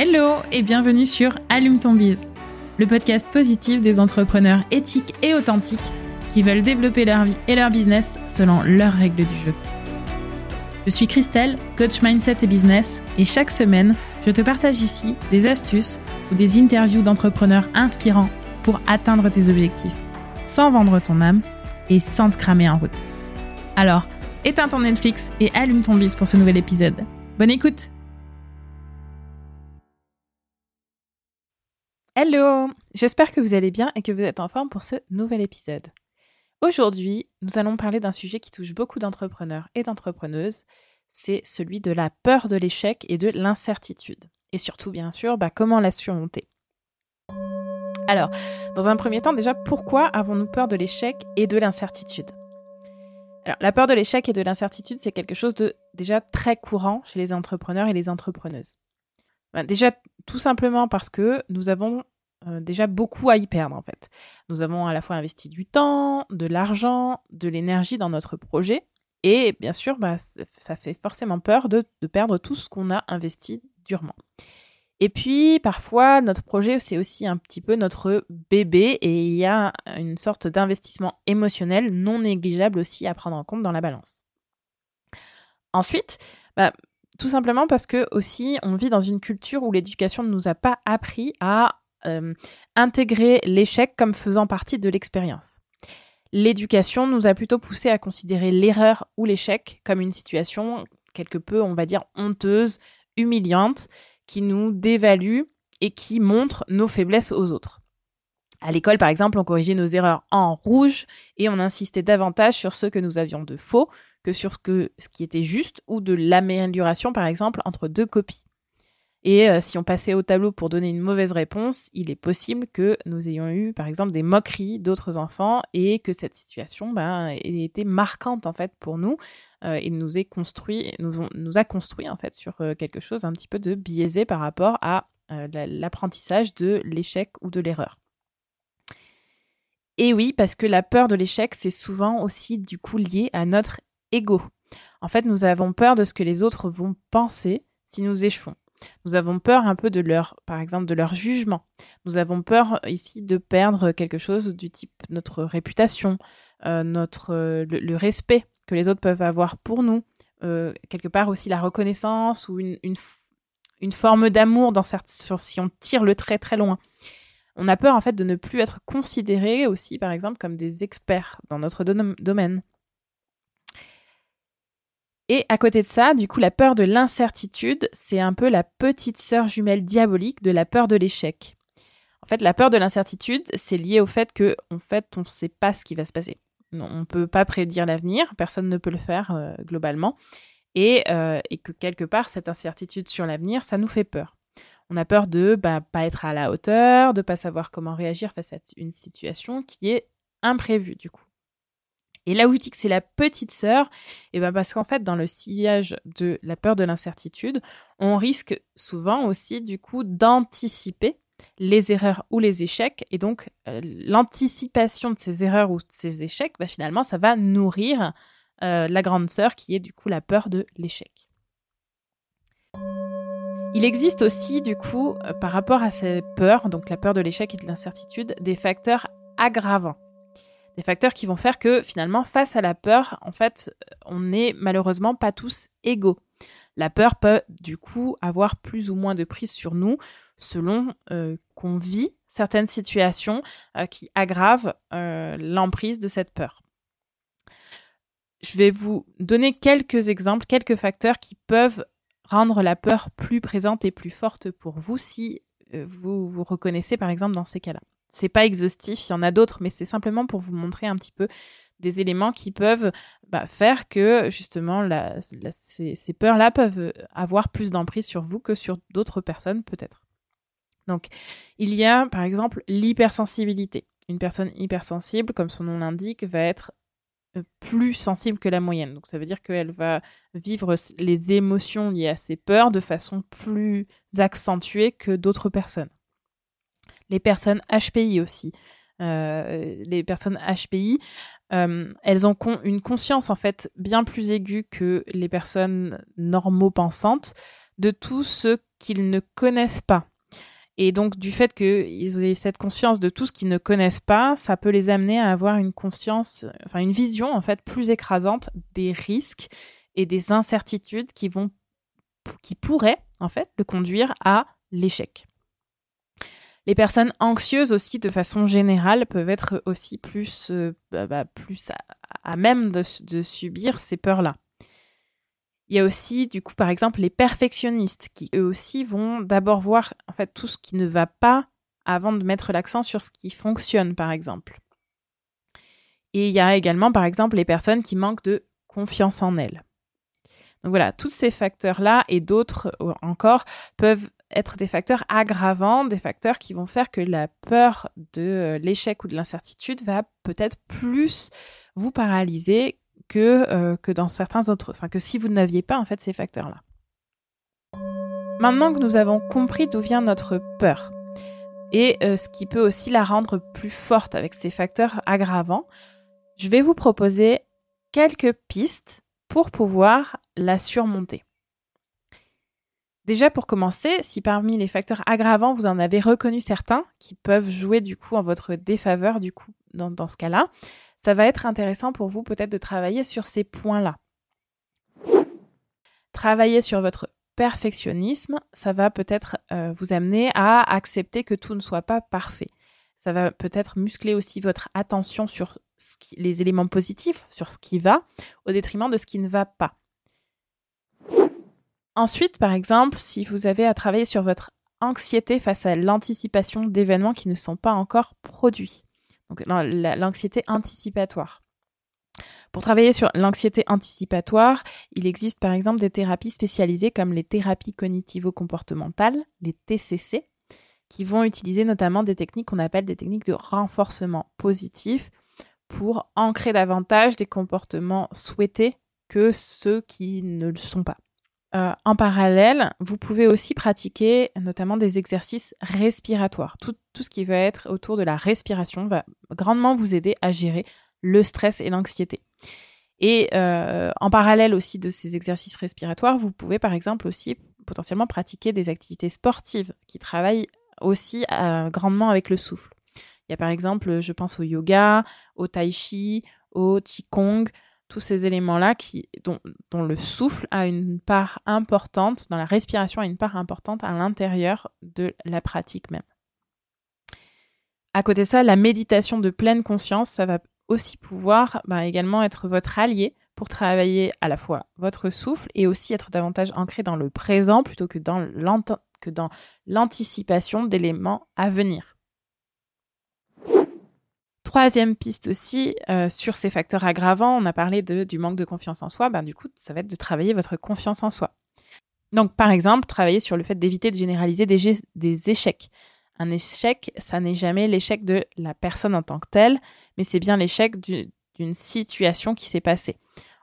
Hello et bienvenue sur Allume ton bise, le podcast positif des entrepreneurs éthiques et authentiques qui veulent développer leur vie et leur business selon leurs règles du jeu. Je suis Christelle, coach mindset et business, et chaque semaine, je te partage ici des astuces ou des interviews d'entrepreneurs inspirants pour atteindre tes objectifs, sans vendre ton âme et sans te cramer en route. Alors, éteins ton Netflix et allume ton bise pour ce nouvel épisode. Bonne écoute Hello J'espère que vous allez bien et que vous êtes en forme pour ce nouvel épisode. Aujourd'hui, nous allons parler d'un sujet qui touche beaucoup d'entrepreneurs et d'entrepreneuses, c'est celui de la peur de l'échec et de l'incertitude. Et surtout, bien sûr, bah, comment la surmonter. Alors, dans un premier temps, déjà, pourquoi avons-nous peur de l'échec et de l'incertitude? Alors, la peur de l'échec et de l'incertitude, c'est quelque chose de déjà très courant chez les entrepreneurs et les entrepreneuses. Bah, déjà, tout simplement parce que nous avons euh, déjà beaucoup à y perdre en fait. Nous avons à la fois investi du temps, de l'argent, de l'énergie dans notre projet. Et bien sûr, bah, ça fait forcément peur de, perdre tout ce qu'on a investi durement. Et puis, parfois, notre projet, c'est aussi un petit peu notre bébé et il y a une sorte d'investissement émotionnel non négligeable aussi à prendre en compte dans la balance. Ensuite, bah, tout simplement parce que aussi on vit dans une culture où l'éducation ne nous a pas appris à euh, intégrer l'échec comme faisant partie de l'expérience. L'éducation nous a plutôt poussé à considérer l'erreur ou l'échec comme une situation quelque peu, on va dire, honteuse, humiliante, qui nous dévalue et qui montre nos faiblesses aux autres. À l'école, par exemple, on corrigeait nos erreurs en rouge et on insistait davantage sur ce que nous avions de faux que sur ce, que, ce qui était juste ou de l'amélioration, par exemple, entre deux copies. Et euh, si on passait au tableau pour donner une mauvaise réponse, il est possible que nous ayons eu, par exemple, des moqueries d'autres enfants et que cette situation ben, ait été marquante en fait pour nous euh, et nous, construit, nous, nous, a construit en fait sur euh, quelque chose un petit peu de biaisé par rapport à l'apprentissage de l'échec ou de l'erreur. Et oui, parce que la peur de l'échec, c'est souvent aussi du coup lié à notre ego. En fait, nous avons peur de ce que les autres vont penser si nous échouons. Nous avons peur un peu de leur, par exemple, de leur jugement. Nous avons peur ici de perdre quelque chose du type notre réputation, euh, notre le, respect que les autres peuvent avoir pour nous, euh, quelque part aussi la reconnaissance ou une, une, forme d'amour dans si on tire le trait très loin. On a peur en fait de ne plus être considéré aussi, par exemple, comme des experts dans notre domaine. Et à côté de ça, du coup, la peur de l'incertitude, c'est un peu la petite sœur jumelle diabolique de la peur de l'échec. En fait, la peur de l'incertitude, c'est lié au fait que, en fait, on ne sait pas ce qui va se passer. On ne peut pas prédire l'avenir, personne ne peut le faire euh, globalement, et, euh, et, que quelque part, cette incertitude sur l'avenir, ça nous fait peur. On a peur de bah, pas être à la hauteur, de pas savoir comment réagir face à une situation qui est imprévue du coup. Et là où je dis que c'est la petite sœur, eh ben parce qu'en fait, dans le sillage de la peur de l'incertitude, on risque souvent aussi du coup d'anticiper les erreurs ou les échecs. Et donc, euh, l'anticipation de ces erreurs ou de ces échecs, bah, finalement, ça va nourrir euh, la grande sœur qui est du coup la peur de l'échec. Il existe aussi, du coup, euh, par rapport à ces peurs, donc la peur de l'échec et de l'incertitude, des facteurs aggravants des facteurs qui vont faire que finalement, face à la peur, en fait, on n'est malheureusement pas tous égaux. La peur peut du coup avoir plus ou moins de prise sur nous selon euh, qu'on vit certaines situations euh, qui aggravent euh, l'emprise de cette peur. Je vais vous donner quelques exemples, quelques facteurs qui peuvent rendre la peur plus présente et plus forte pour vous si vous vous reconnaissez par exemple dans ces cas-là. C'est pas exhaustif, il y en a d'autres, mais c'est simplement pour vous montrer un petit peu des éléments qui peuvent bah, faire que justement ces, ces peurs-là peuvent avoir plus d'emprise sur vous que sur d'autres personnes peut-être. Donc il y a par exemple l'hypersensibilité. Une personne hypersensible, comme son nom l'indique, va être euh, plus sensible que la moyenne. Donc ça veut dire qu'elle va vivre les émotions liées à ses peurs de façon plus accentuée que d'autres personnes les personnes HPI aussi. Euh, les personnes HPI, euh, elles ont une conscience en fait bien plus aiguë que les personnes normaux pensantes de tout ce qu'ils ne connaissent pas. Et donc, du fait qu'ils aient cette conscience de tout ce qu'ils ne connaissent pas, ça peut les amener à avoir une conscience, enfin, une vision, en fait, plus écrasante des risques et des incertitudes qui vont, qui pourraient, en fait, le conduire à l'échec. Les personnes anxieuses aussi, de façon générale, peuvent être aussi plus, euh, bah, bah, plus à, même de, de subir ces peurs-là. Il y a aussi, du coup, par exemple, les perfectionnistes qui, eux aussi, vont d'abord voir, en fait, tout ce qui ne va pas avant de mettre l'accent sur ce qui fonctionne, par exemple. Et il y a également, par exemple, les personnes qui manquent de confiance en elles. Donc voilà, tous ces facteurs-là et d'autres encore peuvent être des facteurs aggravants, des facteurs qui vont faire que la peur de euh, l'échec ou de l'incertitude va peut-être plus vous paralyser que, euh, que dans certains autres, enfin que si vous n'aviez pas en fait ces facteurs-là. Maintenant que nous avons compris d'où vient notre peur et euh, ce qui peut aussi la rendre plus forte avec ces facteurs aggravants, je vais vous proposer quelques pistes pour pouvoir la surmonter. Déjà pour commencer, si parmi les facteurs aggravants vous en avez reconnu certains qui peuvent jouer du coup en votre défaveur dans ce cas-là, ça va être intéressant pour vous peut-être de travailler sur ces points-là. Travailler sur votre perfectionnisme, ça va peut-être euh, vous amener à accepter que tout ne soit pas parfait. Ça va peut-être muscler aussi votre attention sur les éléments positifs, sur ce qui va, au détriment de ce qui ne va pas. Ensuite, par exemple, si vous avez à travailler sur votre anxiété face à l'anticipation d'événements qui ne sont pas encore produits. Donc l'anxiété anticipatoire. Pour travailler sur l'anxiété anticipatoire, il existe par exemple des thérapies spécialisées comme les thérapies cognitivo-comportementales, les TCC, qui vont utiliser notamment des techniques qu'on appelle des techniques de renforcement positif pour ancrer davantage des comportements souhaités que ceux qui ne le sont pas. Euh, en parallèle, vous pouvez aussi pratiquer notamment des exercices respiratoires. Tout, ce qui va être autour de la respiration va grandement vous aider à gérer le stress et l'anxiété. Et euh, en parallèle aussi de ces exercices respiratoires, vous pouvez par exemple aussi potentiellement pratiquer des activités sportives qui travaillent aussi euh, grandement avec le souffle. Il y a par exemple, je pense au yoga, au tai chi, au qigong, tous ces éléments-là dont, le souffle a une part importante, dans la respiration a une part importante à l'intérieur de la pratique même. À côté de ça, la méditation de pleine conscience, ça va aussi pouvoir bah, également être votre allié pour travailler à la fois votre souffle et aussi être davantage ancré dans le présent plutôt que dans l'anticipation d'éléments à venir. Troisième piste aussi, euh, sur ces facteurs aggravants, on a parlé du manque de confiance en soi, ben, du coup, ça va être de travailler votre confiance en soi. Donc, par exemple, travailler sur le fait d'éviter de généraliser des, des échecs. Un échec, ça n'est jamais l'échec de la personne en tant que telle, mais c'est bien l'échec d'une situation qui s'est passée.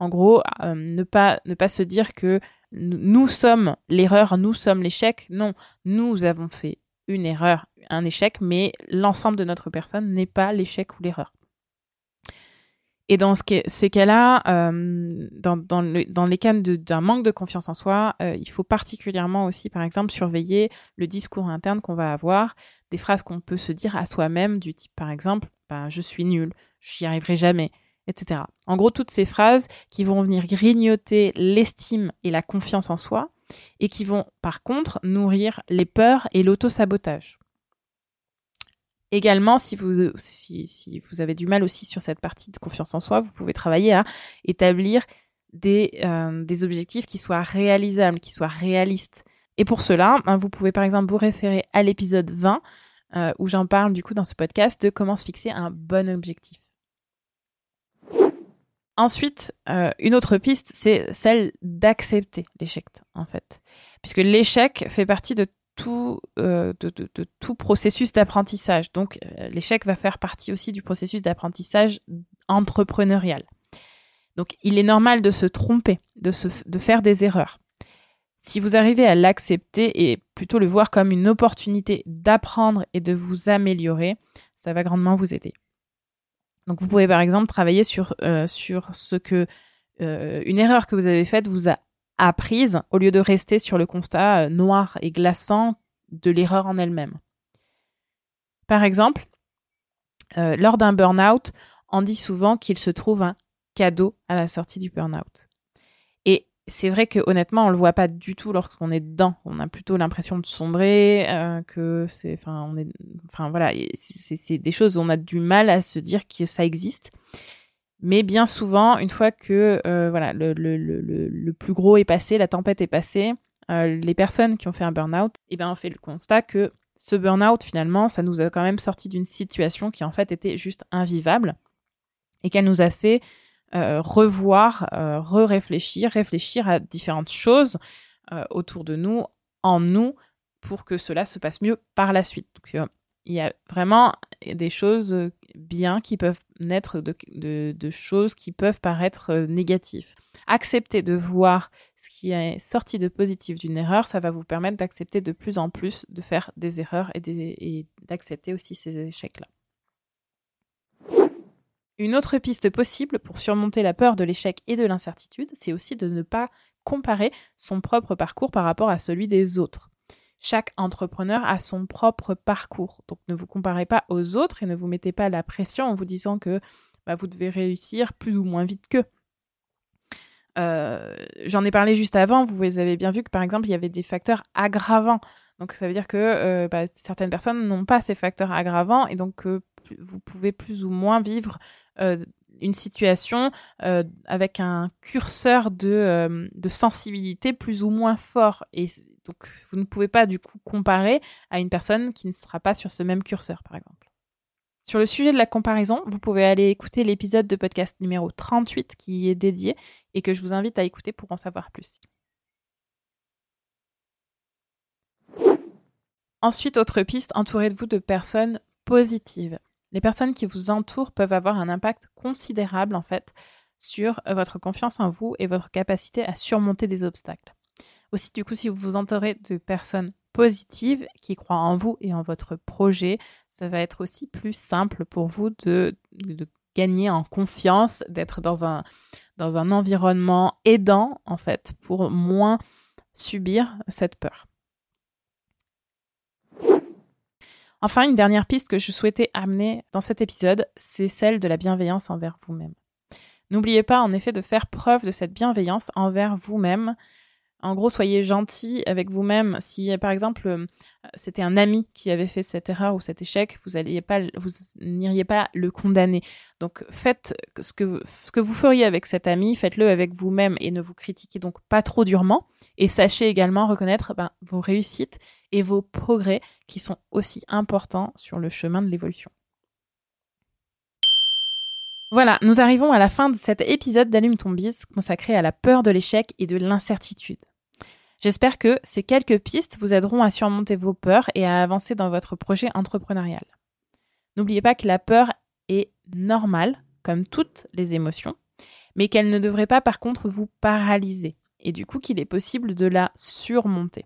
En gros, euh, ne, pas, ne pas se dire que nous sommes l'erreur, nous sommes l'échec. Non, nous avons fait une erreur, un échec, mais l'ensemble de notre personne n'est pas l'échec ou l'erreur. Et dans ce ces cas-là, euh, dans, les cas d'un manque de confiance en soi, euh, il faut particulièrement aussi, par exemple, surveiller le discours interne qu'on va avoir, des phrases qu'on peut se dire à soi-même, du type, par exemple, bah, je suis nul, j'y arriverai jamais, etc. En gros, toutes ces phrases qui vont venir grignoter l'estime et la confiance en soi, et qui vont par contre nourrir les peurs et l'auto-sabotage. Également, si vous, avez du mal aussi sur cette partie de confiance en soi, vous pouvez travailler à établir des, euh, objectifs qui soient réalisables, qui soient réalistes. Et pour cela, ben, vous pouvez par exemple vous référer à l'épisode 20, euh, où j'en parle du coup dans ce podcast de comment se fixer un bon objectif. Ensuite, euh, une autre piste, c'est celle d'accepter l'échec, en fait. Puisque l'échec fait partie de tout, euh, processus d'apprentissage. Donc, euh, l'échec va faire partie aussi du processus d'apprentissage entrepreneurial. Donc, il est normal de se tromper, de faire des erreurs. Si vous arrivez à l'accepter et plutôt le voir comme une opportunité d'apprendre et de vous améliorer, ça va grandement vous aider. Donc vous pouvez par exemple travailler sur, euh, ce que euh, une erreur que vous avez faite vous a apprise au lieu de rester sur le constat euh, noir et glaçant de l'erreur en elle-même. Par exemple, lors d'un burn-out, on dit souvent qu'il se trouve un cadeau à la sortie du burn-out. C'est vrai que honnêtement, on le voit pas du tout lorsqu'on est dedans. On a plutôt l'impression de sombrer, euh, que c'est, enfin, on est, enfin voilà, c'est des choses où on a du mal à se dire que ça existe. Mais bien souvent, une fois que euh, voilà, le, plus gros est passé, la tempête est passée, euh, les personnes qui ont fait un burn-out, eh ben, on fait le constat que ce burn-out, finalement, ça nous a quand même sorti d'une situation qui en fait était juste invivable et qu'elle nous a fait euh, revoir, euh, re-réfléchir, réfléchir à différentes choses euh, autour de nous, en nous, pour que cela se passe mieux par la suite. Il y a vraiment des choses bien qui peuvent naître de choses qui peuvent paraître négatives. Accepter de voir ce qui est sorti de positif d'une erreur, ça va vous permettre d'accepter de plus en plus de faire des erreurs et d'accepter aussi ces échecs-là. Une autre piste possible pour surmonter la peur de l'échec et de l'incertitude, c'est aussi de ne pas comparer son propre parcours par rapport à celui des autres. Chaque entrepreneur a son propre parcours, donc ne vous comparez pas aux autres et ne vous mettez pas la pression en vous disant que bah, vous devez réussir plus ou moins vite qu'eux. Euh, j'en ai parlé juste avant, vous avez bien vu que par exemple il y avait des facteurs aggravants. Donc ça veut dire que euh, bah, certaines personnes n'ont pas ces facteurs aggravants et donc euh, vous pouvez plus ou moins vivre euh, une situation euh, avec un curseur de, euh, de, sensibilité plus ou moins fort. Et donc, vous ne pouvez pas du coup comparer à une personne qui ne sera pas sur ce même curseur, par exemple. Sur le sujet de la comparaison, vous pouvez aller écouter l'épisode de podcast numéro 38 qui y est dédié et que je vous invite à écouter pour en savoir plus. Ensuite, autre piste, entourez-vous de personnes positives les personnes qui vous entourent peuvent avoir un impact considérable en fait sur euh, votre confiance en vous et votre capacité à surmonter des obstacles. Aussi, du coup, si vous vous entourez de personnes positives qui croient en vous et en votre projet, ça va être aussi plus simple pour vous de, gagner en confiance, d'être dans un, dans un environnement aidant, en fait, pour moins subir cette peur. Enfin, une dernière piste que je souhaitais amener dans cet épisode, c'est celle de la bienveillance envers vous-même. N'oubliez pas en effet de faire preuve de cette bienveillance envers vous-même. En gros, soyez gentil avec vous-même. Si par exemple euh, c'était un ami qui avait fait cette erreur ou cet échec, vous n'iriez pas, le condamner. Donc faites ce que ce que vous feriez avec cet ami, faites-le avec vous-même et ne vous critiquez donc pas trop durement. Et sachez également reconnaître ben, vos réussites et vos progrès qui sont aussi importants sur le chemin de l'évolution. Voilà, nous arrivons à la fin de cet épisode d'Allume ton bis consacré à la peur de l'échec et de l'incertitude. J'espère que ces quelques pistes vous aideront à surmonter vos peurs et à avancer dans votre projet entrepreneurial. N'oubliez pas que la peur est normale, comme toutes les émotions, mais qu'elle ne devrait pas par contre vous paralyser, et du coup qu'il est possible de la surmonter.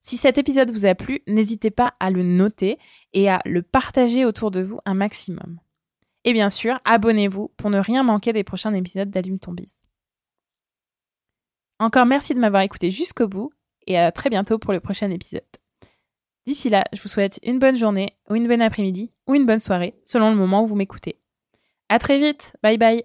Si cet épisode vous a plu, n'hésitez pas à le noter et à le partager autour de vous un maximum. Et bien sûr, abonnez-vous pour ne rien manquer des prochains épisodes d'Allume ton bis. Encore merci de m'avoir écouté jusqu'au bout et à très bientôt pour le prochain épisode. D'ici là, je vous souhaite une bonne journée ou une bonne après-midi ou une bonne soirée selon le moment où vous m'écoutez. À très vite, bye bye